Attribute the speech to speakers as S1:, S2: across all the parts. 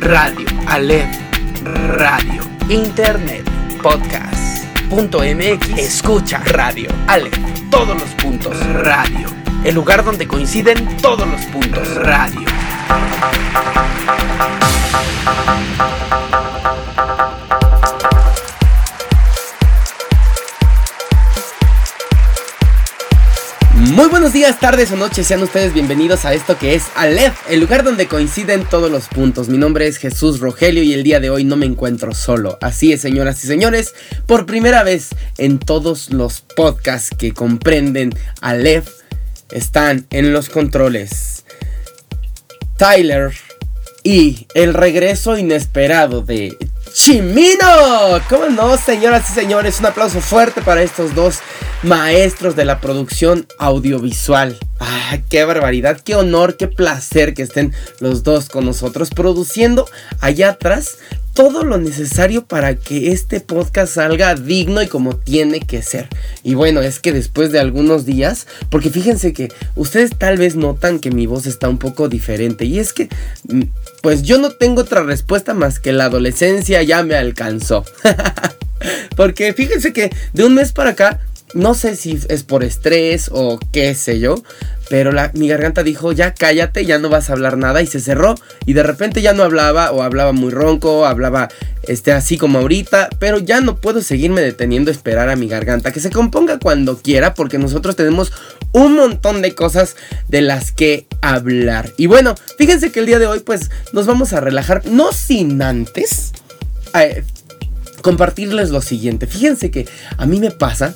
S1: Radio, Alef, Radio, Internet, Podcast, punto MX, escucha, Radio, Alef, todos los puntos, Radio, el lugar donde coinciden todos los puntos, Radio. Muy buenos días, tardes o noches, sean ustedes bienvenidos a esto que es Aleph, el lugar donde coinciden todos los puntos. Mi nombre es Jesús Rogelio y el día de hoy no me encuentro solo. Así es, señoras y señores, por primera vez en todos los podcasts que comprenden Aleph están en los controles Tyler y el regreso inesperado de Chimino. ¿Cómo no, señoras y señores? Un aplauso fuerte para estos dos maestros de la producción audiovisual. ¡Ah, qué barbaridad! ¡Qué honor! ¡Qué placer que estén los dos con nosotros produciendo allá atrás todo lo necesario para que este podcast salga digno y como tiene que ser. Y bueno, es que después de algunos días, porque fíjense que ustedes tal vez notan que mi voz está un poco diferente. Y es que, mm, pues yo no tengo otra respuesta más que la adolescencia ya me alcanzó. porque fíjense que de un mes para acá no sé si es por estrés o qué sé yo, pero la, mi garganta dijo, ya cállate, ya no vas a hablar nada y se cerró y de repente ya no hablaba o hablaba muy ronco, hablaba este, así como ahorita, pero ya no puedo seguirme deteniendo a esperar a mi garganta, que se componga cuando quiera porque nosotros tenemos un montón de cosas de las que hablar. Y bueno, fíjense que el día de hoy pues nos vamos a relajar, no sin antes... Eh, compartirles lo siguiente. Fíjense que a mí me pasa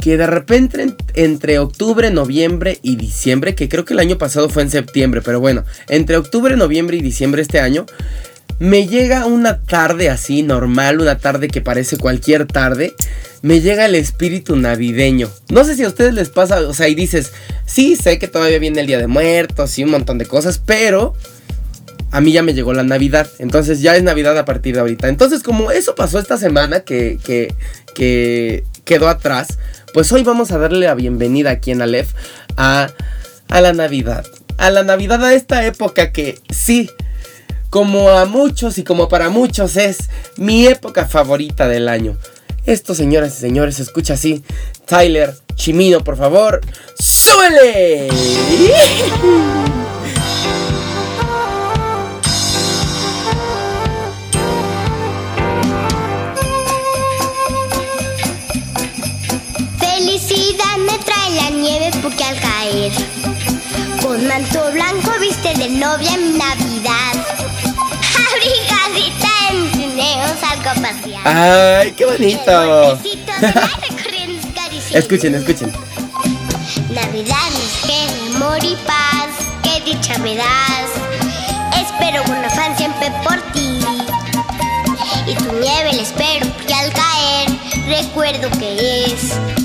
S1: que de repente entre octubre, noviembre y diciembre, que creo que el año pasado fue en septiembre, pero bueno, entre octubre, noviembre y diciembre este año, me llega una tarde así, normal, una tarde que parece cualquier tarde, me llega el espíritu navideño. No sé si a ustedes les pasa, o sea, y dices, sí, sé que todavía viene el Día de Muertos y un montón de cosas, pero a mí ya me llegó la Navidad. Entonces ya es Navidad a partir de ahorita. Entonces como eso pasó esta semana que, que, que quedó atrás, pues hoy vamos a darle la bienvenida aquí en Aleph a, a la Navidad. A la Navidad, a esta época que sí, como a muchos y como para muchos es mi época favorita del año. Esto, señoras y señores, escucha así. Tyler, Chimino, por favor, ¡súbele!
S2: porque al caer con manto blanco viste de novia en Navidad. Abrigadita en trineos algo pasear.
S1: ¡Ay, qué bonito! escuchen, escuchen.
S2: Navidad es que amor y paz, que dicha me das. Espero con afán siempre por ti. Y tu nieve la espero porque al caer recuerdo que es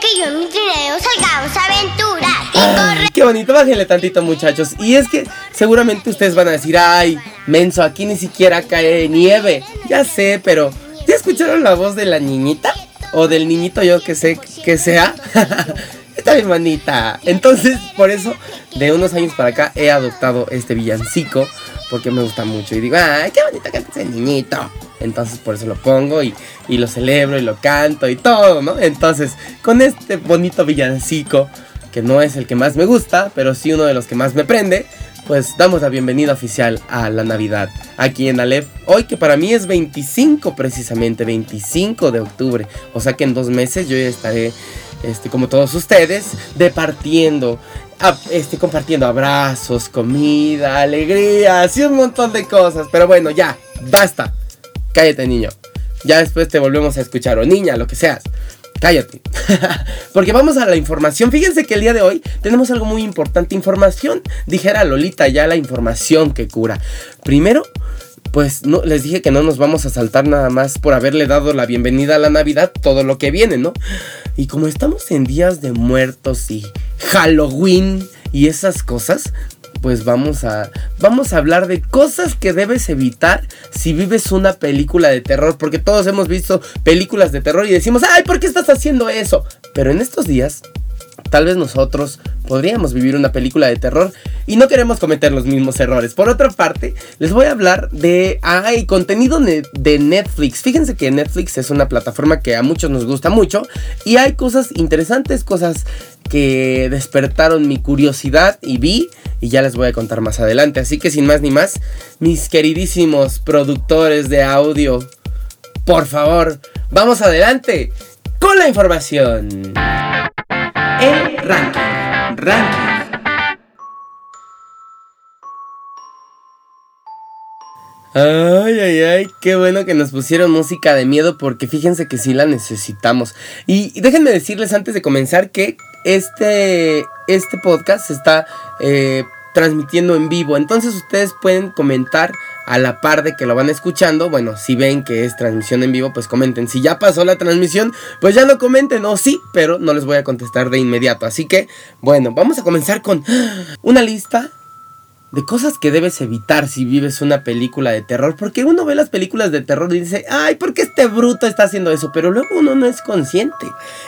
S2: que yo en mi trineo salgamos a aventuras
S1: Qué bonito, bájenle tantito muchachos. Y es que seguramente ustedes van a decir, ay, menso, aquí ni siquiera cae nieve. Ya sé, pero ¿ya escucharon la voz de la niñita? O del niñito yo que sé que sea. Está. Entonces, por eso, de unos años para acá he adoptado este villancico. Porque me gusta mucho. Y digo, ay, qué bonito que es el niñito. Entonces por eso lo pongo y, lo celebro y lo canto y todo, ¿no? Entonces, con este bonito villancico, que no es el que más me gusta, pero sí uno de los que más me prende, pues damos la bienvenida oficial a la Navidad aquí en Aleph. Hoy que para mí es 25 precisamente, 25 de octubre. O sea que en dos meses yo ya estaré, este, como todos ustedes, departiendo, este, compartiendo abrazos, comida, alegrías y un montón de cosas. Pero bueno, ya, basta cállate niño. Ya después te volvemos a escuchar, o niña, lo que seas. Cállate. Porque vamos a la información. Fíjense que el día de hoy tenemos algo muy importante. Información, dijera Lolita, ya la información que cura. Primero, pues no, les dije que no nos vamos a saltar nada más por haberle dado la bienvenida a la Navidad, todo lo que viene, ¿no? Y como estamos en días de muertos y Halloween y esas cosas, pues vamos a vamos a hablar de cosas que debes evitar si vives una película de terror, porque todos hemos visto películas de terror y decimos, "Ay, ¿por qué estás haciendo eso?" Pero en estos días tal vez nosotros podríamos vivir una película de terror y no queremos cometer los mismos errores. Por otra parte, les voy a hablar de ay, contenido de Netflix. Fíjense que Netflix es una plataforma que a muchos nos gusta mucho y hay cosas interesantes, cosas que despertaron mi curiosidad y vi y ya les voy a contar más adelante. Así que sin más ni más, mis queridísimos productores de audio, por favor, vamos adelante con la información. El ranking. Ay, ay, ay, qué bueno que nos pusieron música de miedo porque fíjense que sí la necesitamos. Y, déjenme decirles antes de comenzar que este, este podcast se está eh, transmitiendo en vivo. Entonces ustedes pueden comentar a la par de que lo van escuchando. Bueno, si ven que es transmisión en vivo, pues comenten. Si ya pasó la transmisión, pues ya no comenten. O sí, pero no les voy a contestar de inmediato. Así que, bueno, vamos a comenzar con una lista de cosas que debes evitar si vives una película de terror. Porque uno ve las películas de terror y dice, ay, ¿por qué este bruto está haciendo eso? Pero luego uno no es consciente.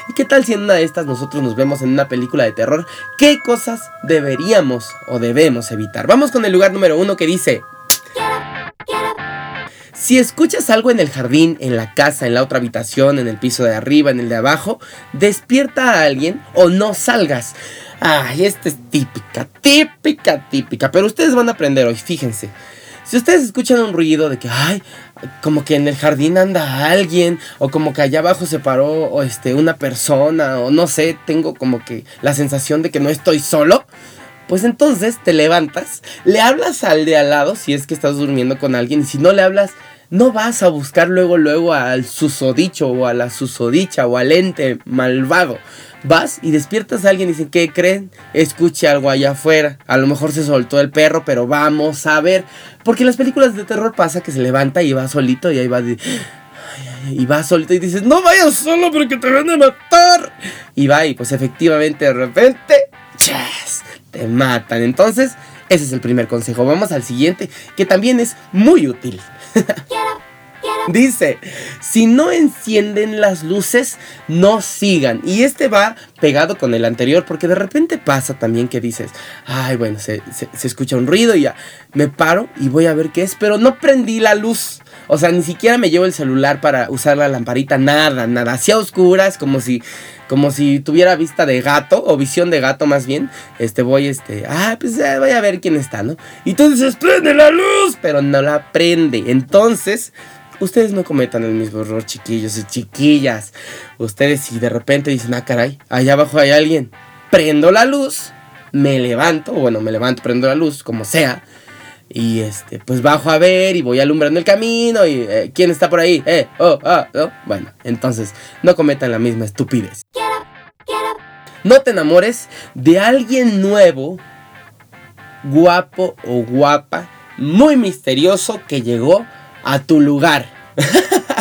S1: ¿Y qué tal si en una de estas nosotros nos vemos en una película de terror? ¿Qué cosas deberíamos o debemos evitar? Vamos con el lugar número uno que dice... Si escuchas algo en el jardín, en la casa, en la otra habitación, en el piso de arriba, en el de abajo, despierta a alguien o no salgas. Ay, esta es típica, típica, típica. Pero ustedes van a aprender hoy, fíjense. Si ustedes escuchan un ruido de que, ay, como que en el jardín anda alguien, o como que allá abajo se paró o este, una persona, o no sé, tengo como que la sensación de que no estoy solo, pues entonces te levantas, le hablas al de al lado, si es que estás durmiendo con alguien, y si no le hablas, no vas a buscar luego, luego al susodicho o a la susodicha o al ente malvado vas y despiertas a alguien y dicen, ¿qué creen? Escuche algo allá afuera. A lo mejor se soltó el perro, pero vamos a ver. Porque en las películas de terror pasa que se levanta y va solito y ahí va y va solito y dices, no vayas solo porque te van a matar. Y va y pues efectivamente de repente, ¡chas! Te matan. Entonces, ese es el primer consejo. Vamos al siguiente, que también es muy útil. Dice, si no encienden las luces, no sigan. Y este va pegado con el anterior porque de repente pasa también que dices, ay, bueno, se, escucha un ruido y ya me paro y voy a ver qué es, pero no prendí la luz. O sea, ni siquiera me llevo el celular para usar la lamparita, nada, nada. Hacía oscuras, como si, como si tuviera vista de gato, o visión de gato más bien. Este, voy, este, ah, pues voy a ver quién está, ¿no? Y dices, prende la luz, pero no la prende. Entonces, Ustedes no cometan el mismo error, chiquillos y chiquillas. Ustedes si de repente dicen, ah, caray, allá abajo hay alguien. Prendo la luz, me levanto, bueno, me levanto, prendo la luz, como sea. Y este, pues bajo a ver y voy alumbrando el camino y eh, ¿quién está por ahí? Eh, oh, ah. Bueno, entonces no cometan la misma estupidez. No te enamores de alguien nuevo, guapo o guapa, muy misterioso que llegó a tu lugar.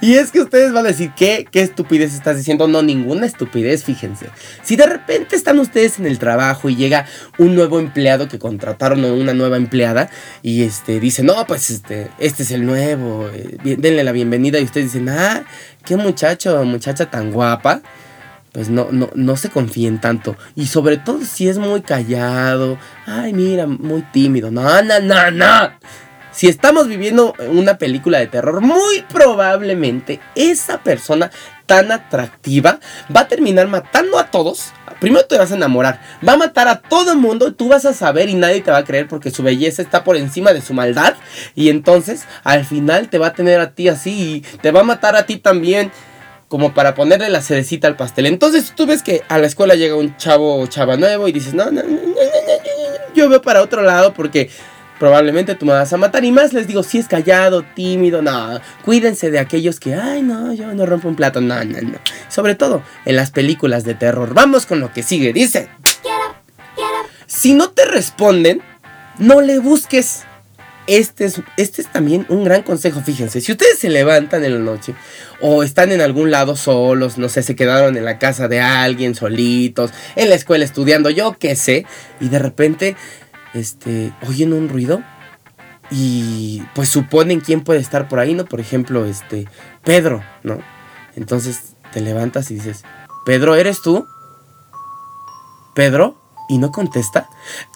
S1: y es que ustedes van a decir, ¿qué? ¿Qué estupidez estás diciendo? No, ninguna estupidez, fíjense. Si de repente están ustedes en el trabajo y llega un nuevo empleado que contrataron a una nueva empleada y este dice, no, pues este, este es el nuevo, eh, denle la bienvenida y ustedes dicen, ah, qué muchacho, muchacha tan guapa pues no, no, no se confíen tanto. Y sobre todo si es muy callado. Ay, mira, muy tímido. No, no, no, no si estamos viviendo una película de terror, muy probablemente esa persona tan atractiva va a terminar matando a todos. Primero te vas a enamorar, va a matar a todo el mundo, tú vas a saber y nadie te va a creer porque su belleza está por encima de su maldad. Y entonces al final te va a tener a ti así y te va a matar a ti también como para ponerle la cerecita al pastel. Entonces tú ves que a la escuela llega un chavo o chava nuevo y dices, no, no, no, no, yo veo para otro lado porque probablemente tú me vas a matar. Y más les digo, si es callado, tímido, no. Cuídense de aquellos que, ay, no, yo no rompo un plato, no, no, no. Sobre todo en las películas de terror. Vamos con lo que sigue, dice. Si no te responden, no le busques. Este es, este es también un gran consejo, fíjense. Si ustedes se levantan en la noche o están en algún lado solos, no sé, se quedaron en la casa de alguien solitos, en la escuela estudiando, yo qué sé, y de repente este, oyen un ruido y pues suponen quién puede estar por ahí, ¿no? Por ejemplo, este, Pedro, ¿no? Entonces te levantas y dices, Pedro, ¿eres tú? Pedro, y no contesta.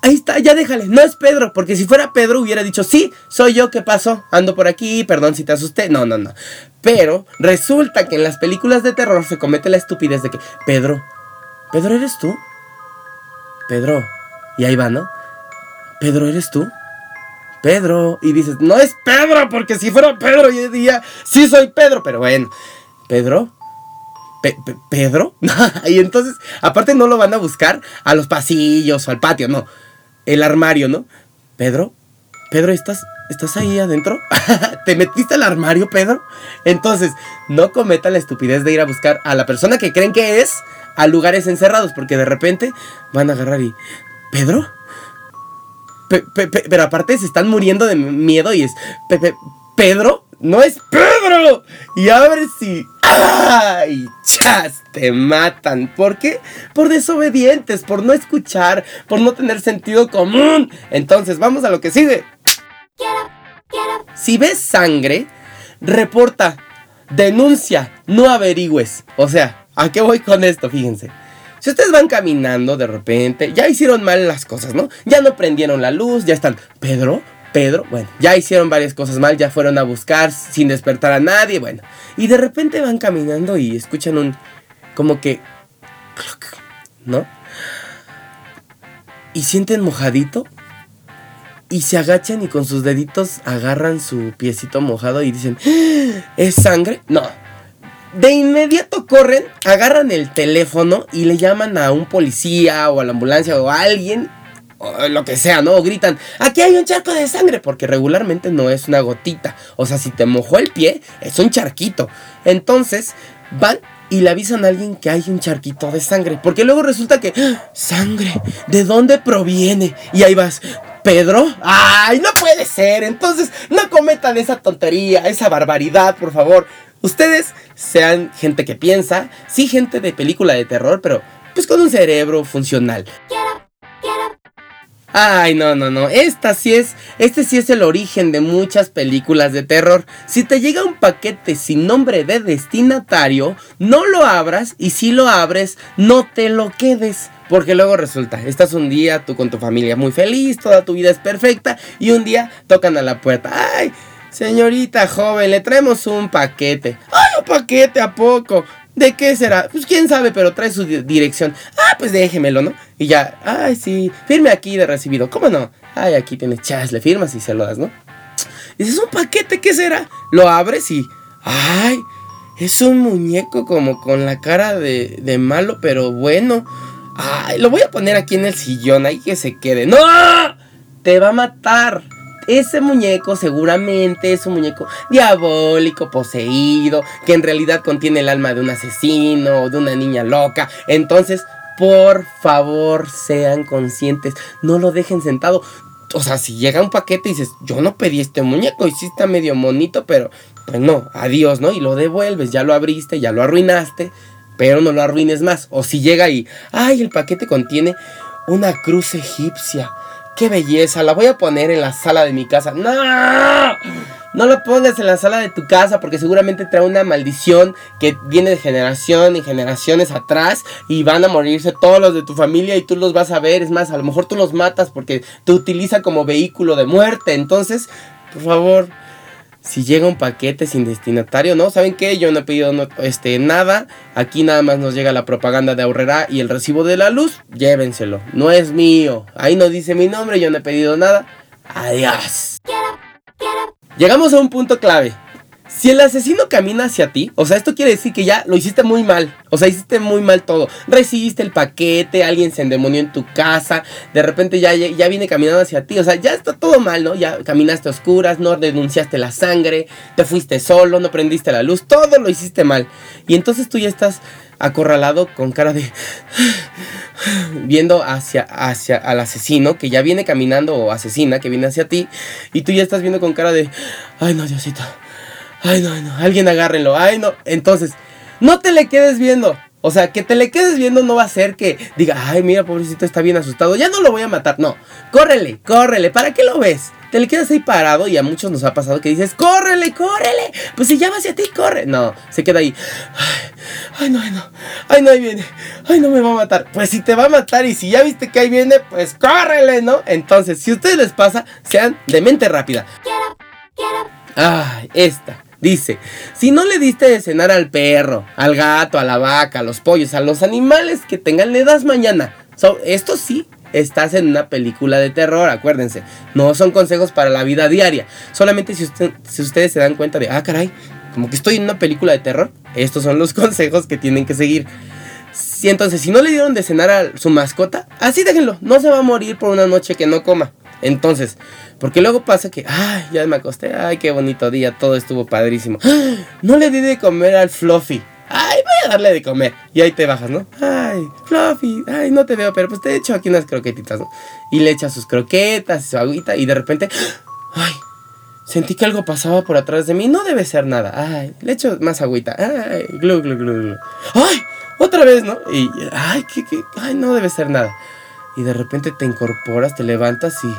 S1: Ahí está, ya déjale, no es Pedro, porque si fuera Pedro hubiera dicho, sí, soy yo, ¿qué pasó? Ando por aquí, perdón si te asusté. No, no, no. Pero resulta que en las películas de terror se comete la estupidez de que, Pedro, Pedro, ¿eres tú? Pedro, y ahí va, ¿no? Pedro, ¿eres tú? Pedro, y dices, no es Pedro, porque si fuera Pedro yo diría, sí soy Pedro, pero bueno, Pedro, ¿Pedro? y entonces, aparte no lo van a buscar a los pasillos o al patio, no. El armario, ¿no? Pedro, Pedro, ¿estás, ¿estás ahí adentro? ¿Te metiste al armario, Pedro? Entonces, no cometan la estupidez de ir a buscar a la persona que creen que es a lugares encerrados, porque de repente van a agarrar y... ¿Pedro? Pero aparte se están muriendo de miedo y es... ¿Pedro? No es Pedro. Y a ver si ¡Ay! ¡Chas! Te matan. ¿Por qué? Por desobedientes, por no escuchar, por no tener sentido común. Entonces, vamos a lo que sigue. Si ves sangre, reporta, denuncia, no averigües. O sea, ¿a qué voy con esto? Fíjense. Si ustedes van caminando de repente, ya hicieron mal las cosas, ¿no? Ya no prendieron la luz, ya están. Pedro, Pedro, bueno, ya hicieron varias cosas mal, ya fueron a buscar sin despertar a nadie, bueno. Y de repente van caminando y escuchan un, como que, ¿no? Y sienten mojadito y se agachan y con sus deditos agarran su piecito mojado y dicen, ¡Ah! ¿es sangre? No. De inmediato corren, agarran el teléfono y le llaman a un policía o a la ambulancia o a alguien lo que sea, ¿no? O gritan, aquí hay un charco de sangre, porque regularmente no es una gotita. O sea, si te mojó el pie, es un charquito. Entonces, van y le avisan a alguien que hay un charquito de sangre. Porque luego resulta que, ¡Ah! sangre, ¿de dónde proviene? Y ahí vas, Pedro, ay, no puede ser. Entonces, no cometan esa tontería, esa barbaridad, por favor. Ustedes sean gente que piensa, sí, gente de película de terror, pero pues con un cerebro funcional. Ay, no, no, no. Esta sí es. Este sí es el origen de muchas películas de terror. Si te llega un paquete sin nombre de destinatario, no lo abras. Y si lo abres, no te lo quedes. Porque luego resulta, estás un día tú con tu familia muy feliz, toda tu vida es perfecta. Y un día tocan a la puerta. Ay, señorita joven, le traemos un paquete. Ay, un paquete a poco. ¿De qué será? Pues quién sabe, pero trae su dirección. Ah, pues déjemelo, ¿no? Y ya, ay, sí, firme aquí de recibido. ¿Cómo no? Ay, aquí tienes chas, le firmas y se lo das, ¿no? Dices, un paquete, ¿qué será? Lo abres y, ay, es un muñeco como con la cara de, de malo, pero bueno. Ay, lo voy a poner aquí en el sillón, ahí que se quede. ¡No! Te va a matar ese muñeco seguramente es un muñeco diabólico, poseído, que en realidad contiene el alma de un asesino o de una niña loca. Entonces, por favor, sean conscientes, no lo dejen sentado. O sea, si llega un paquete y dices, yo no pedí este muñeco y sí está medio monito, pero pues no, adiós, ¿no? Y lo devuelves, ya lo abriste, ya lo arruinaste, pero no lo arruines más. O si llega y, ay, el paquete contiene una cruz egipcia ¡Qué belleza! La voy a poner en la sala de mi casa. ¡No! No lo pongas en la sala de tu casa porque seguramente trae una maldición que viene de generación y generaciones atrás y van a morirse todos los de tu familia y tú los vas a ver. Es más, a lo mejor tú los matas porque te utiliza como vehículo de muerte. Entonces, por favor, si llega un paquete sin destinatario, ¿no? ¿Saben qué? Yo no he pedido este, nada. Aquí nada más nos llega la propaganda de Ahorrera y el recibo de la luz. Llévenselo. No es mío. Ahí no dice mi nombre, yo no he pedido nada. Adiós. Llegamos a un punto clave. Si el asesino camina hacia ti, o sea, esto quiere decir que ya lo hiciste muy mal. O sea, hiciste muy mal todo. Recibiste el paquete, alguien se endemonió en tu casa, de repente ya, ya viene caminando hacia ti. O sea, ya está todo mal, ¿no? Ya caminaste a oscuras, no denunciaste la sangre, te fuiste solo, no prendiste la luz, todo lo hiciste mal. Y entonces tú ya estás acorralado con cara de viendo hacia hacia al asesino que ya viene caminando o asesina que viene hacia ti y tú ya estás viendo con cara de ay no Diosito Ay, no, no, alguien agárrenlo. Ay, no. Entonces, no te le quedes viendo. O sea, que te le quedes viendo no va a ser que diga, ay, mira, pobrecito, está bien asustado. Ya no lo voy a matar. No, córrele, córrele. ¿Para qué lo ves? te le quedas ahí parado y a muchos nos ha pasado que dices, córrele, córrele, pues si llama hacia ti, corre. No, se queda ahí, ay, no, ay, no, ay, no, ahí viene, ay, no me va a matar. Pues si te va a matar y si ya viste que ahí viene, pues córrele, ¿no? Entonces, si a ustedes les pasa, sean de mente rápida. Ay, esta. Dice, si no le diste de cenar al perro, al gato, a la vaca, a los pollos, a los animales que tengan, le das mañana. esto sí, estás en una película de terror, acuérdense. No son consejos para la vida diaria. Solamente si, si ustedes se dan cuenta de, ah, caray, como que estoy en una película de terror, estos son los consejos que tienen que seguir. Si entonces, si no le dieron de cenar a su mascota, así déjenlo, no se va a morir por una noche que no coma. Entonces, porque luego pasa que, ay, ya me acosté, ay, qué bonito día, todo estuvo padrísimo. No le di de comer al Fluffy. Ay, voy a darle de comer. Y ahí te bajas, ¿no? Ay, Fluffy, ay, no te veo, pero pues te he hecho aquí unas croquetitas, ¿no? Y le echas sus croquetas, su agüita, y de repente, ay, sentí que algo pasaba por atrás de mí. No debe ser nada. Ay, le echo más agüita. Ay, glu, glu, glu, glu. Ay, otra vez, ¿no? Y, ay, ¿qué, qué? Ay, no debe ser nada. Y de repente te incorporas, te levantas y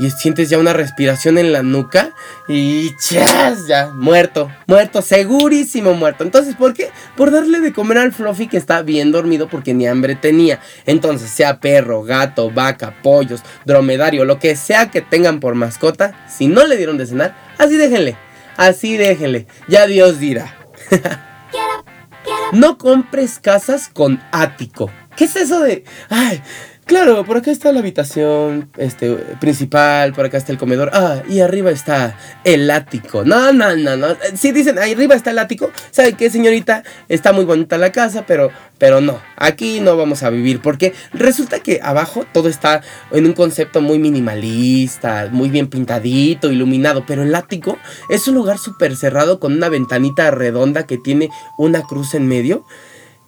S1: y sientes ya una respiración en la nuca y chas, ya, muerto, muerto, segurísimo muerto. Entonces, ¿por qué? Por darle de comer al Fluffy que está bien dormido porque ni hambre tenía. Entonces, sea perro, gato, vaca, pollos, dromedario, lo que sea que tengan por mascota, si no le dieron de cenar, así déjenle, así déjenle, ya Dios dirá. no compres casas con ático. ¿Qué es eso de, ay, Claro, por acá está la habitación este, principal, por acá está el comedor. Ah, y arriba está el ático. No, no, no, no. Si dicen, ahí arriba está el ático, ¿sabe qué, señorita? Está muy bonita la casa, pero, pero no. Aquí no vamos a vivir porque resulta que abajo todo está en un concepto muy minimalista, muy bien pintadito, iluminado, pero el ático es un lugar súper cerrado con una ventanita redonda que tiene una cruz en medio.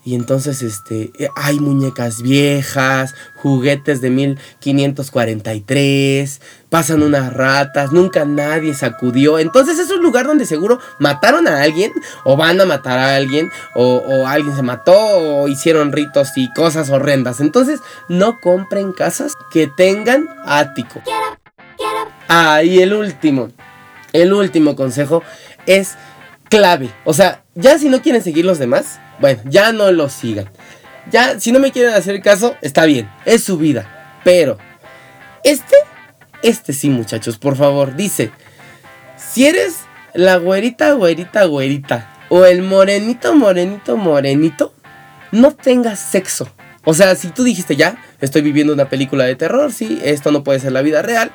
S1: Y entonces este, eh, hay muñecas viejas, juguetes de 1543, pasan unas ratas, nunca nadie sacudió. Entonces es un lugar donde seguro mataron a alguien, o van a matar a alguien, o, alguien se mató, o hicieron ritos y cosas horrendas. Entonces no compren casas que tengan ático. Ah, y el último, el último consejo es clave. O sea, ya si no quieren seguir los demás, bueno, ya no lo sigan. Ya, si no me quieren hacer caso, está bien, es su vida. Pero, este, este sí, muchachos, por favor, dice: Si eres la güerita, güerita, güerita, o el morenito, morenito, morenito, no tengas sexo. O sea, si tú dijiste ya, estoy viviendo una película de terror, sí, esto no puede ser la vida real,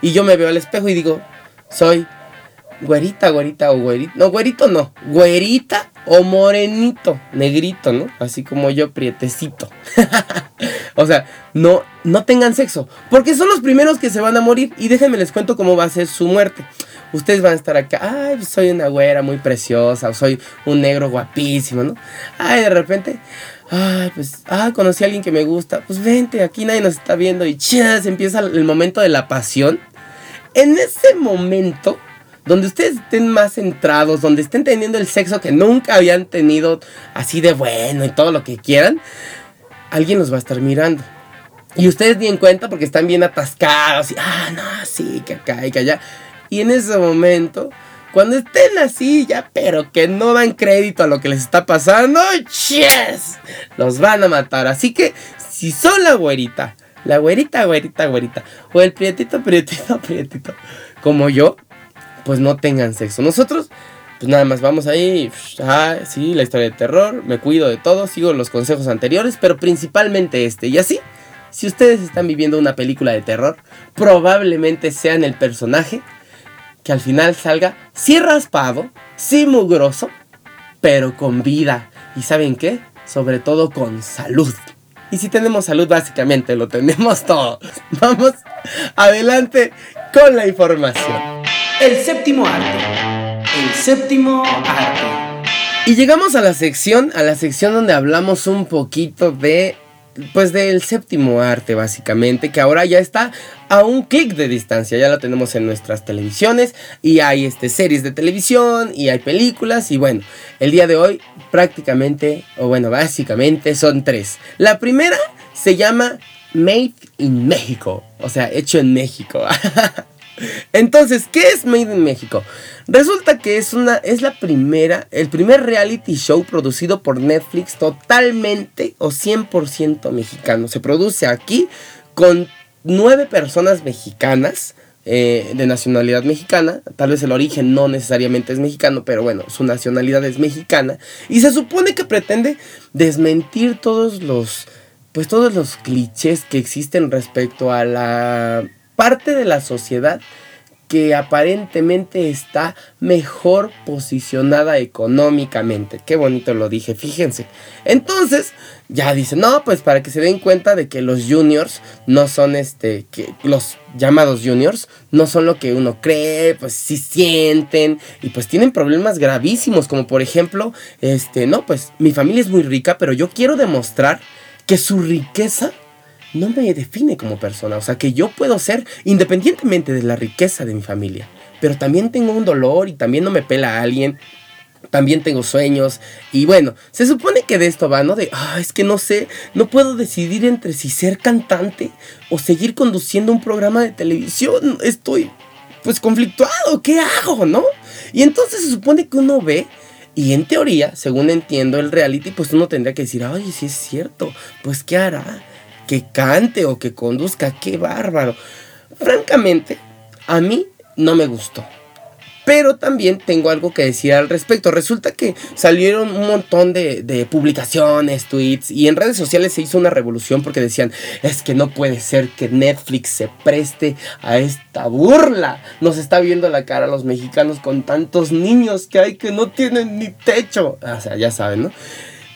S1: y yo me veo al espejo y digo, soy güerita, güerita o güerito. No, güerito no. Güerita o morenito, negrito, ¿no? Así como yo, prietecito. o sea, no, no tengan sexo. Porque son los primeros que se van a morir. Y déjenme les cuento cómo va a ser su muerte. Ustedes van a estar acá, ay, pues soy una güera muy preciosa, o soy un negro guapísimo, ¿no? Ay, de repente, ay, pues, ah, conocí a alguien que me gusta, pues vente, aquí nadie nos está viendo y chas, empieza el momento de la pasión. En ese momento, donde ustedes estén más centrados, donde estén teniendo el sexo que nunca habían tenido así de bueno y todo lo que quieran, alguien los va a estar mirando. Y ustedes ni en cuenta porque están bien atascados y, ah, no, sí, que acá y que allá. Y en ese momento, cuando estén así ya, pero que no dan crédito a lo que les está pasando, ¡yes! Los van a matar. Así que, si son la güerita, la güerita, güerita, güerita, o el prietito, prietito, prietito, como yo, pues no tengan sexo. Nosotros, pues nada más vamos ahí, ah, sí, la historia de terror, me cuido de todo, sigo los consejos anteriores, pero principalmente este. Y así, si ustedes están viviendo una película de terror, probablemente sean el personaje que al final salga sí raspado, sí mugroso, pero con vida. ¿Y saben qué? Sobre todo con salud. Y si tenemos salud, básicamente lo tenemos todo. Vamos adelante con la información.
S3: El séptimo arte. El séptimo arte.
S1: Y llegamos a la sección, a la sección donde hablamos un poquito de pues del séptimo arte básicamente, que ahora ya está a un clic de distancia, ya lo tenemos en nuestras televisiones y hay este, series de televisión y hay películas y bueno, el día de hoy prácticamente, o bueno, básicamente son tres. La primera se llama Made in México, o sea, hecho en México. Entonces, ¿qué es Made in México? Resulta que es una es la primera, el primer reality show producido por Netflix totalmente o 100% mexicano. Se produce aquí con nueve personas mexicanas. Eh, de nacionalidad mexicana, tal vez el origen no necesariamente es mexicano, pero bueno, su nacionalidad es mexicana y se supone que pretende desmentir todos los pues todos los clichés que existen respecto a la parte de la sociedad que aparentemente está mejor posicionada económicamente. Qué bonito lo dije, fíjense. Entonces, ya dicen, no, pues para que se den cuenta de que los juniors no son este, que los llamados juniors no son lo que uno cree, pues sí sienten y pues tienen problemas gravísimos, como por ejemplo, este, no, pues mi familia es muy rica, pero yo quiero demostrar que su riqueza no me define como persona. O sea, que yo puedo ser independientemente de la riqueza de mi familia. Pero también tengo un dolor y también no me pela a alguien. También tengo sueños. Y bueno, se supone que de esto va, ¿no? De, ah, es que no sé, no puedo decidir entre si ser cantante o seguir conduciendo un programa de televisión. Estoy, pues, conflictuado. ¿Qué hago, no? Y entonces se supone que uno ve y en teoría, según entiendo el reality, pues uno tendría que decir, ay, sí es cierto, pues ¿qué hará? Que cante o que conduzca, qué bárbaro. Francamente, a mí no me gustó. Pero también tengo algo que decir al respecto. Resulta que salieron un montón de, publicaciones, tweets y en redes sociales se hizo una revolución porque decían, es que no puede ser que Netflix se preste a esta burla. Nos está viendo la cara los mexicanos con tantos niños que hay que no tienen ni techo. O sea, ya saben, ¿no?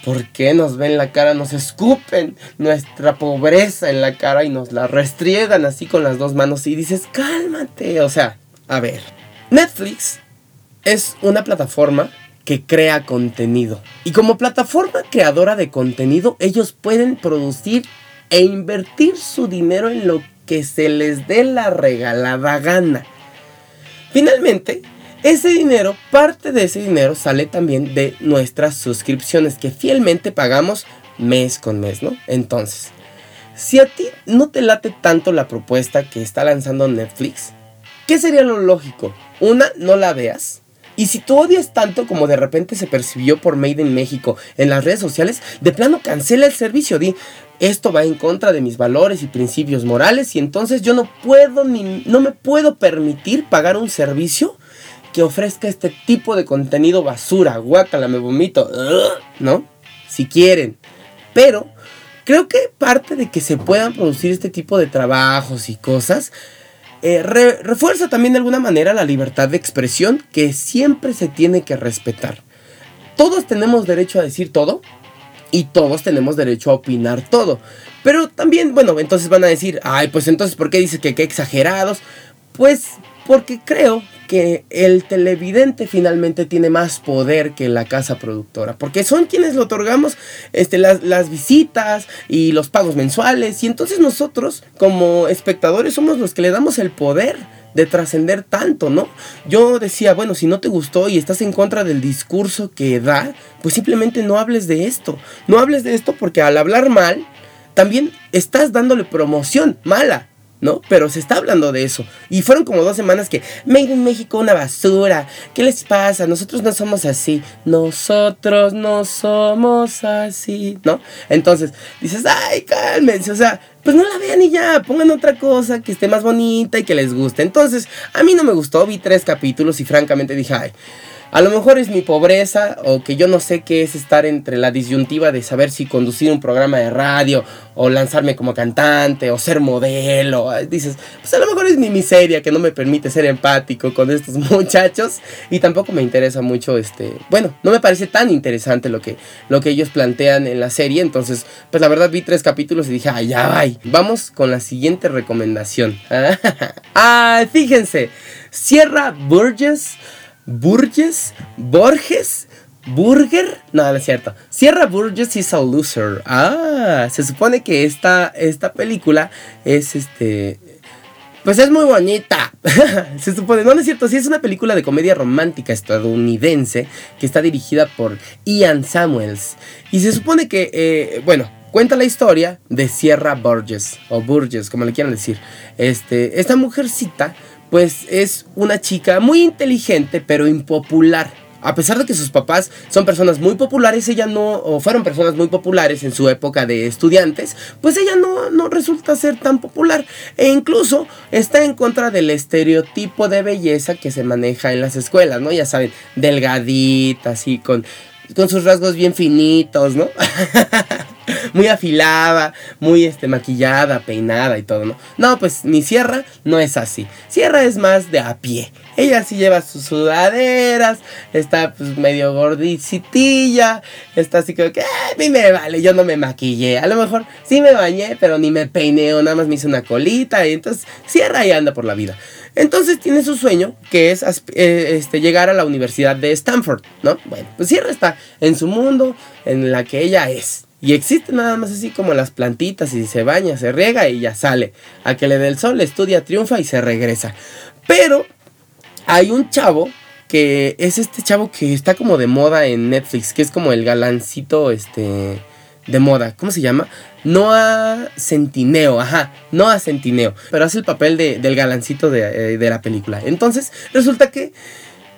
S1: ¿Por qué nos ven la cara? Nos escupen nuestra pobreza en la cara y nos la restriegan así con las dos manos y dices, cálmate. O sea, a ver, Netflix es una plataforma que crea contenido. Y como plataforma creadora de contenido, ellos pueden producir e invertir su dinero en lo que se les dé la regalada gana. Finalmente, ese dinero, parte de ese dinero sale también de nuestras suscripciones que fielmente pagamos mes con mes, ¿no? Entonces, si a ti no te late tanto la propuesta que está lanzando Netflix, ¿qué sería lo lógico? Una, no la veas. Y si tú odias tanto como de repente se percibió por Made in México en las redes sociales, de plano cancela el servicio. Di, esto va en contra de mis valores y principios morales y entonces yo no puedo ni no me puedo permitir pagar un servicio que ofrezca este tipo de contenido basura, guácala, me vomito, ¿no? Si quieren. Pero creo que parte de que se puedan producir este tipo de trabajos y cosas, eh, refuerza también de alguna manera la libertad de expresión que siempre se tiene que respetar. Todos tenemos derecho a decir todo y todos tenemos derecho a opinar todo. Pero también, bueno, entonces van a decir, ay, pues entonces, ¿por qué dice que qué exagerados? Pues porque creo que el televidente finalmente tiene más poder que la casa productora, porque son quienes le otorgamos este, las, las visitas y los pagos mensuales, y entonces nosotros como espectadores somos los que le damos el poder de trascender tanto, ¿no? Yo decía, bueno, si no te gustó y estás en contra del discurso que da, pues simplemente no hables de esto, no hables de esto porque al hablar mal, también estás dándole promoción mala ¿no? Pero se está hablando de eso. Y fueron como dos semanas que, Made in México, una basura. ¿Qué les pasa? Nosotros no somos así. Nosotros no somos así, ¿no? Entonces, dices, ay, cálmense. O sea, pues no la vean y ya, pongan otra cosa que esté más bonita y que les guste. Entonces, a mí no me gustó, vi tres capítulos y francamente dije, ay. A lo mejor es mi pobreza o que yo no sé qué es estar entre la disyuntiva de saber si conducir un programa de radio o lanzarme como cantante o ser modelo. Dices, pues a lo mejor es mi miseria que no me permite ser empático con estos muchachos y tampoco me interesa mucho este, bueno, no me parece tan interesante lo que lo que ellos plantean en la serie, entonces, pues la verdad vi tres capítulos y dije, "Ay, ya va. Vamos con la siguiente recomendación." ah, fíjense, Sierra Burgess Burgess, Borges, Burger, no, no es cierto. Sierra Burgess is a loser. Ah, se supone que esta, esta película es este. Pues es muy bonita. se supone, no, no es cierto, sí es una película de comedia romántica estadounidense que está dirigida por Ian Samuels. Y se supone que, eh, bueno, cuenta la historia de Sierra Burgess, o Burgess, como le quieran decir. Este, esta mujercita pues es una chica muy inteligente pero impopular. A pesar de que sus papás son personas muy populares, ella no, o fueron personas muy populares en su época de estudiantes, pues ella no, no resulta ser tan popular. E incluso está en contra del estereotipo de belleza que se maneja en las escuelas, ¿no? Ya saben, delgadita, así, con, con sus rasgos bien finitos, ¿no? muy afilada, muy este, maquillada, peinada y todo, ¿no? No, pues mi Sierra no es así. Sierra es más de a pie. Ella sí lleva sus sudaderas, está pues medio gordicitilla, está así como que, a mí me vale, yo no me maquillé. A lo mejor sí me bañé, pero ni me peineo, nada más me hice una colita y entonces Sierra y anda por la vida. Entonces tiene su sueño, que es eh, este, llegar a la Universidad de Stanford, ¿no? Bueno, pues Sierra está en su mundo, en la que ella es. Y existe nada más así como las plantitas y se baña, se riega y ya sale. A que le dé el sol, estudia, triunfa y se regresa. Pero hay un chavo que es este chavo que está como de moda en Netflix, que es como el galancito este de moda. ¿Cómo se llama? Noah Centineo, ajá, Noah Centineo. Pero hace el papel del galancito de, eh, de la película. Entonces, resulta que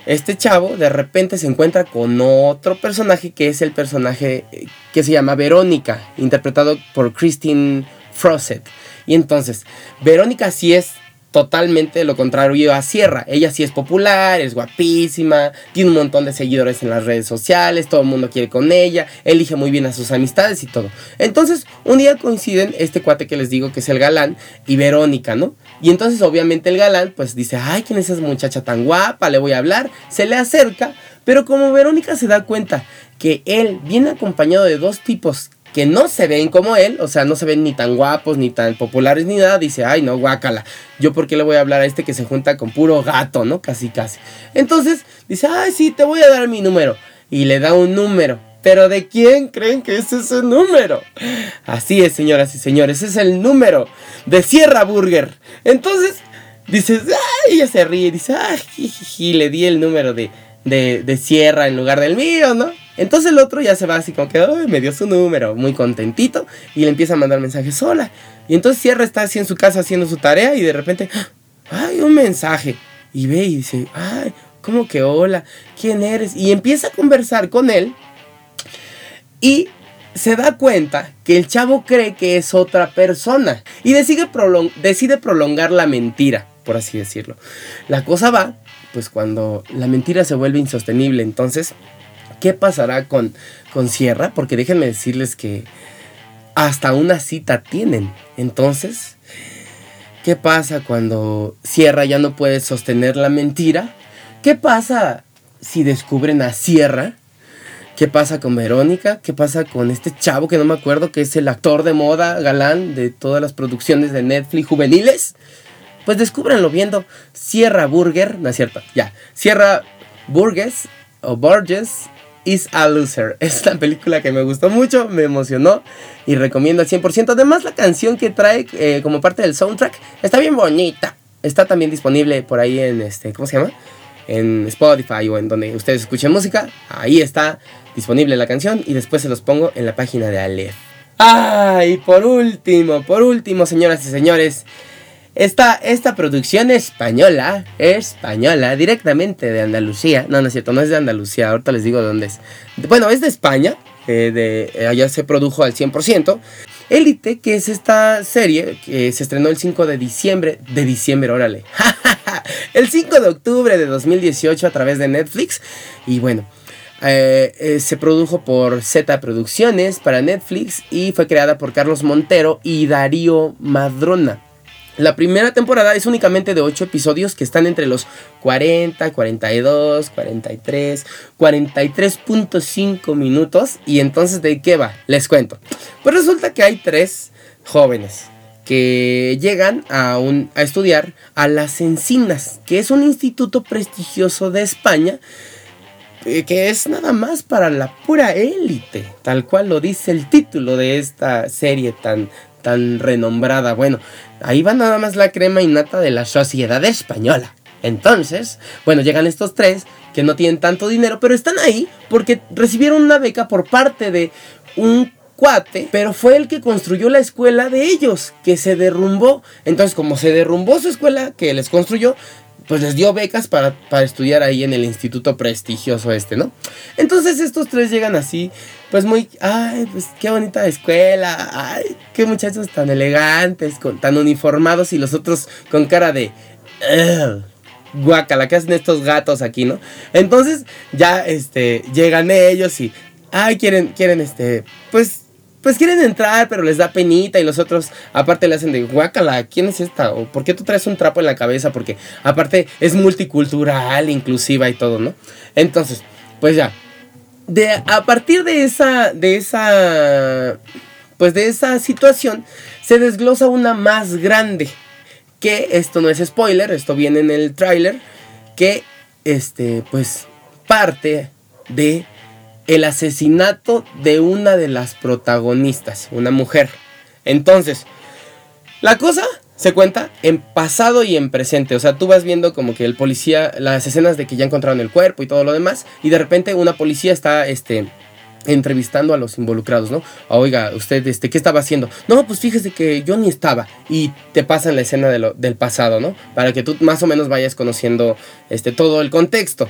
S1: este chavo de repente se encuentra con otro personaje que es el personaje eh, que se llama Verónica, interpretado por Christine Frosset. Y entonces, Verónica sí es totalmente lo contrario a Sierra. Ella sí es popular, es guapísima, tiene un montón de seguidores en las redes sociales, todo el mundo quiere con ella, elige muy bien a sus amistades y todo. Entonces, un día coinciden este cuate que les digo que es el galán y Verónica, ¿no? Y entonces obviamente el galán pues dice, ay, ¿quién es esa muchacha tan guapa? Le voy a hablar, se le acerca, pero como Verónica se da cuenta que él viene acompañado de dos tipos que no se ven como él, o sea, no se ven ni tan guapos, ni tan populares, ni nada, dice, ay, no, guácala, yo por qué le voy a hablar a este que se junta con puro gato, ¿no? Casi, casi. Entonces, dice, ay, sí, te voy a dar mi número. Y le da un número. Pero ¿de quién creen que es ese número? Así es, señoras y señores, es el número de Sierra Burger. Entonces, dices, ay, ella se ríe, dice, ay, le di el número de, de, de Sierra en lugar del mío, ¿no? Entonces el otro ya se va así como que, ay, me dio su número, muy contentito, y le empieza a mandar mensajes sola. Y entonces Sierra está así en su casa haciendo su tarea y de repente, ay, un mensaje. Y ve y dice, ay, ¿cómo que hola? ¿Quién eres? Y empieza a conversar con él y se da cuenta que el chavo cree que es otra persona y decide, prolongar la mentira, por así decirlo. La cosa va, pues cuando la mentira se vuelve insostenible, entonces ¿Qué pasará con, con Sierra? Porque déjenme decirles que hasta una cita tienen. Entonces, ¿qué pasa cuando Sierra ya no puede sostener la mentira? ¿Qué pasa si descubren a Sierra? ¿Qué pasa con Verónica? ¿Qué pasa con este chavo que no me acuerdo que es el actor de moda galán de todas las producciones de Netflix juveniles? Pues descúbranlo viendo Sierra Burger, no es cierto, ya, Sierra Burgess o Burgess is a Loser. Es una película que me gustó mucho, me emocionó y recomiendo al 100%. Además, la canción que trae eh, como parte del soundtrack está bien bonita. Está también disponible por ahí en este, ¿cómo se llama? En Spotify o en donde ustedes escuchen música. Ahí está disponible la canción y después se los pongo en la página de Aleph. Ah, y por último, por último, señoras y señores, esta, esta producción española, española, directamente de Andalucía. No, no es cierto, no es de Andalucía, ahorita les digo de dónde es. Bueno, es de España, eh, de, allá se produjo al 100%. Élite, que es esta serie que se estrenó el 5 de diciembre, de diciembre, órale. el 5 de octubre de 2018 a través de Netflix. Y bueno, eh, se produjo por Z Producciones para Netflix y fue creada por Carlos Montero y Darío Madrona. La primera temporada es únicamente de 8 episodios que están entre los 40, 42, 43, 43.5 minutos. Y entonces, ¿de qué va? Les cuento. Pues resulta que hay tres jóvenes que llegan a, un, a estudiar a las Encinas, que es un instituto prestigioso de España eh, que es nada más para la pura élite, tal cual lo dice el título de esta serie tan, tan renombrada. Bueno, ahí va nada más la crema innata de la sociedad española. Entonces, bueno, llegan estos tres que no tienen tanto dinero, pero están ahí porque recibieron una beca por parte de un cuate, pero fue el que construyó la escuela de ellos, que se derrumbó. Entonces, como se derrumbó su escuela que les construyó, pues les dio becas para, para, estudiar ahí en el instituto prestigioso este, ¿no? Entonces estos tres llegan así, pues muy, ay, pues qué bonita escuela, ay, qué muchachos tan elegantes, con, tan uniformados y los otros con cara de... guacala, ¿qué hacen estos gatos aquí, no? Entonces ya, este, llegan ellos y, ay, quieren, quieren, este, pues pues quieren entrar, pero les da penita y los otros aparte le hacen de guácala, ¿quién es esta? ¿O por qué tú traes un trapo en la cabeza? Porque aparte es multicultural, inclusiva y todo, ¿no? Entonces, pues ya. De, a partir de esa, de esa, pues de esa situación, se desglosa una más grande. Que esto no es spoiler, esto viene en el tráiler. Que, este, pues, parte de el asesinato de una de las protagonistas, una mujer. Entonces, la cosa se cuenta en pasado y en presente. O sea, tú vas viendo como que el policía, las escenas de que ya encontraron el cuerpo y todo lo demás, y de repente una policía está, este, entrevistando a los involucrados, ¿no? Oiga, usted, este, ¿qué estaba haciendo? No, pues fíjese que yo ni estaba. Y te pasan la escena del pasado, ¿no? Para que tú más o menos vayas conociendo este, todo el contexto.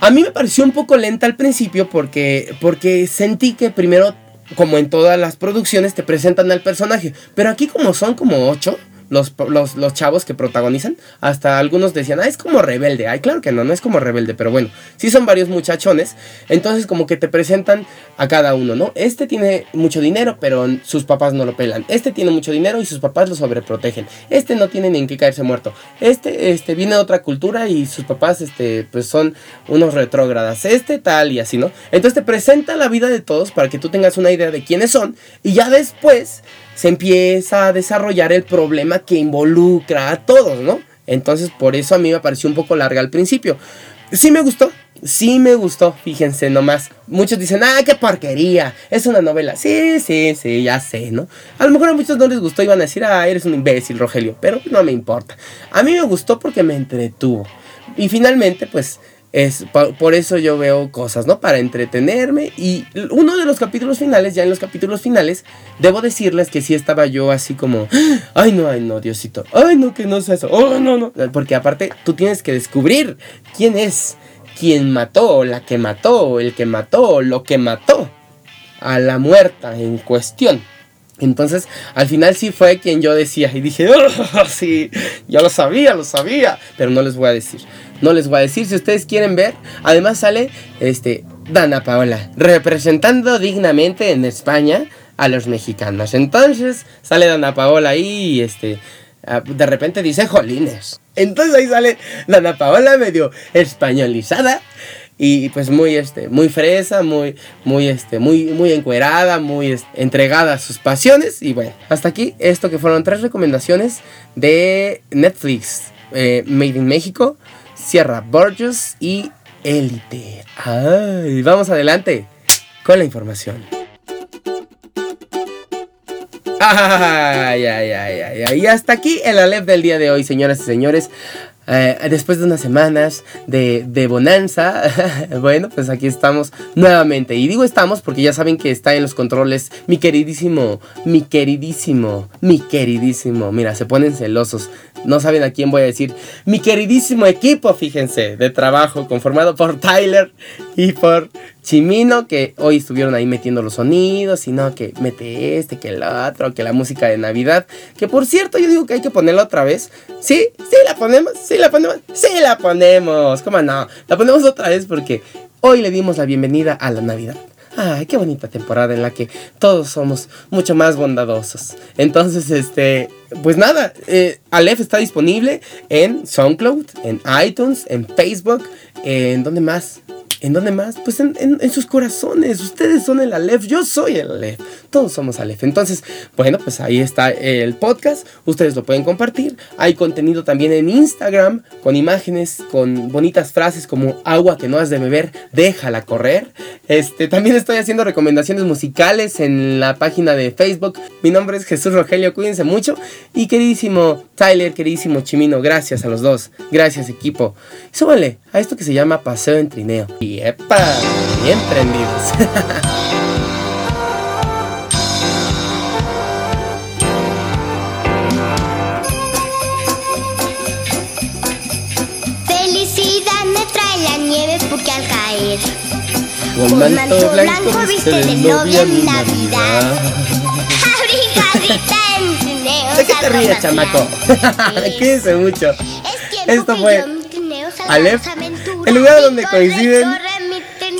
S1: A mí me pareció un poco lenta al principio porque, porque sentí que primero, como en todas las producciones, te presentan al personaje. Pero aquí como son como ocho, los, los, chavos que protagonizan. Hasta algunos decían, ah, es como rebelde. Ay, claro que no, no es como rebelde, pero bueno, sí son varios muchachones. Entonces como que te presentan a cada uno, ¿no? Este tiene mucho dinero, pero sus papás no lo pelan. Este tiene mucho dinero y sus papás lo sobreprotegen. Este no tiene ni en qué caerse muerto. Este, este viene de otra cultura y sus papás, este, pues son unos retrógradas. Este tal y así, ¿no? Entonces te presenta la vida de todos para que tú tengas una idea de quiénes son y ya después se empieza a desarrollar el problema que involucra a todos, ¿no? Entonces por eso a mí me pareció un poco larga al principio. Sí me gustó, sí me gustó, fíjense nomás. Muchos dicen, ah, qué porquería, es una novela. Sí, sí, sí, ya sé, ¿no? A lo mejor a muchos no les gustó y van a decir, ah, eres un imbécil, Rogelio, pero no me importa. A mí me gustó porque me entretuvo. Y finalmente, pues es por, eso yo veo cosas, ¿no? Para entretenerme. Y uno de los capítulos finales, ya en los capítulos finales, debo decirles que sí estaba yo así como, ay no, ay no, Diosito, ay no, que no es eso, oh no, no. Porque aparte tú tienes que descubrir quién es, quién mató, la que mató, el que mató, lo que mató a la muerta en cuestión. Entonces, al final sí fue quien yo decía y dije, oh, sí, yo lo sabía, lo sabía, pero no les voy a decir. No les voy a decir si ustedes quieren ver. Además sale este Dana Paola representando dignamente en España a los mexicanos. Entonces sale Dana Paola ahí y este ah, de repente dice jolines. Entonces ahí sale Dana Paola medio españolizada y pues muy este muy fresa muy muy este muy muy encuerada muy entregada a sus pasiones y bueno hasta aquí esto que fueron tres recomendaciones de Netflix eh, Made in México Sierra Burgess y Elite. Ay, vamos adelante con la información. Ay, ay, ay, ay, Y hasta aquí el Alep del día de hoy, señoras y señores. Eh, después de unas semanas de, de bonanza, bueno, pues aquí estamos nuevamente. Y digo estamos porque ya saben que está en los controles mi queridísimo, mi queridísimo, mi queridísimo. Mira, se ponen celosos no saben a quién voy a decir, mi queridísimo equipo, fíjense, de trabajo conformado por Tyler y por Chimino, que hoy estuvieron ahí metiendo los sonidos, y no, que mete este, que el otro, que la música de Navidad, que por cierto yo digo que hay que ponerla otra vez. Sí, sí la ponemos, sí la ponemos, sí la ponemos, ¿cómo no? La ponemos otra vez porque hoy le dimos la bienvenida a la Navidad. Ay, qué bonita temporada en la que todos somos mucho más bondadosos. Entonces, este, pues nada, eh, Aleph está disponible en SoundCloud, en iTunes, en Facebook, en donde más, ¿En dónde más? Pues en, sus corazones. Ustedes son el Aleph, yo soy el Aleph. Todos somos Aleph. Entonces, bueno, pues ahí está el podcast. Ustedes lo pueden compartir. Hay contenido también en Instagram con imágenes, con bonitas frases como agua que no has de beber, déjala correr. Este, también estoy haciendo recomendaciones musicales en la página de Facebook. Mi nombre es Jesús Rogelio, cuídense mucho. Y queridísimo Tyler, queridísimo Chimino, gracias a los dos. Gracias equipo. Y súbanle a esto que se llama Paseo en Trineo. Y epa, bien prendidos. Felicidad me trae la nieve porque al caer Con manto blanco, viste de novia mi Navidad.
S2: Navidad.
S1: ¿De qué te ríes, chamaco? Cuídense mucho. Esto fue Aleph, el lugar donde coinciden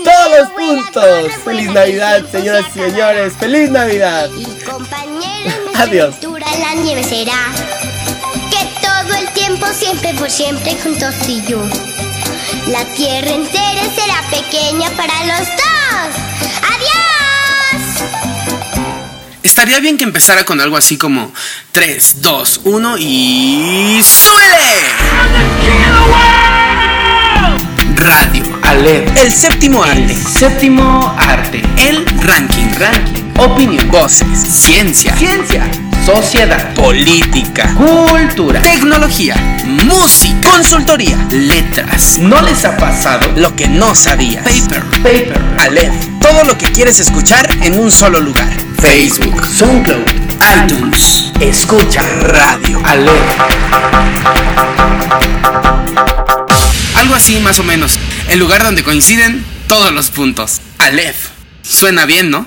S1: todos los puntos. Feliz Navidad, señoras y señores. Feliz Navidad. Adiós.
S2: la nieve será. Que todo el tiempo, siempre por siempre, juntos y yo. La tierra entera será pequeña para los dos. ¡Adiós!
S1: Estaría bien que empezara con algo así como 3, 2, 1 y... ¡Súbele! Radio
S3: Aleph,
S1: El séptimo arte.
S3: séptimo arte,
S1: El ranking.
S3: ranking, opinión,
S1: Voces. Ciencia.
S3: ciencia, sociedad,
S1: Política.
S3: cultura.
S1: Tecnología. Música. Consultoría. Letras.
S3: ¿No les ha pasado?
S1: Lo que no sabías. Paper.
S3: Paper,
S1: Aleph. Todo lo que quieres escuchar en un solo lugar. Facebook.
S3: SoundCloud,
S1: iTunes.
S3: escucha,
S1: Radio.
S3: Aleph,
S1: Algo así más o menos. El lugar donde coinciden todos los puntos. Aleph. Suena bien, ¿no?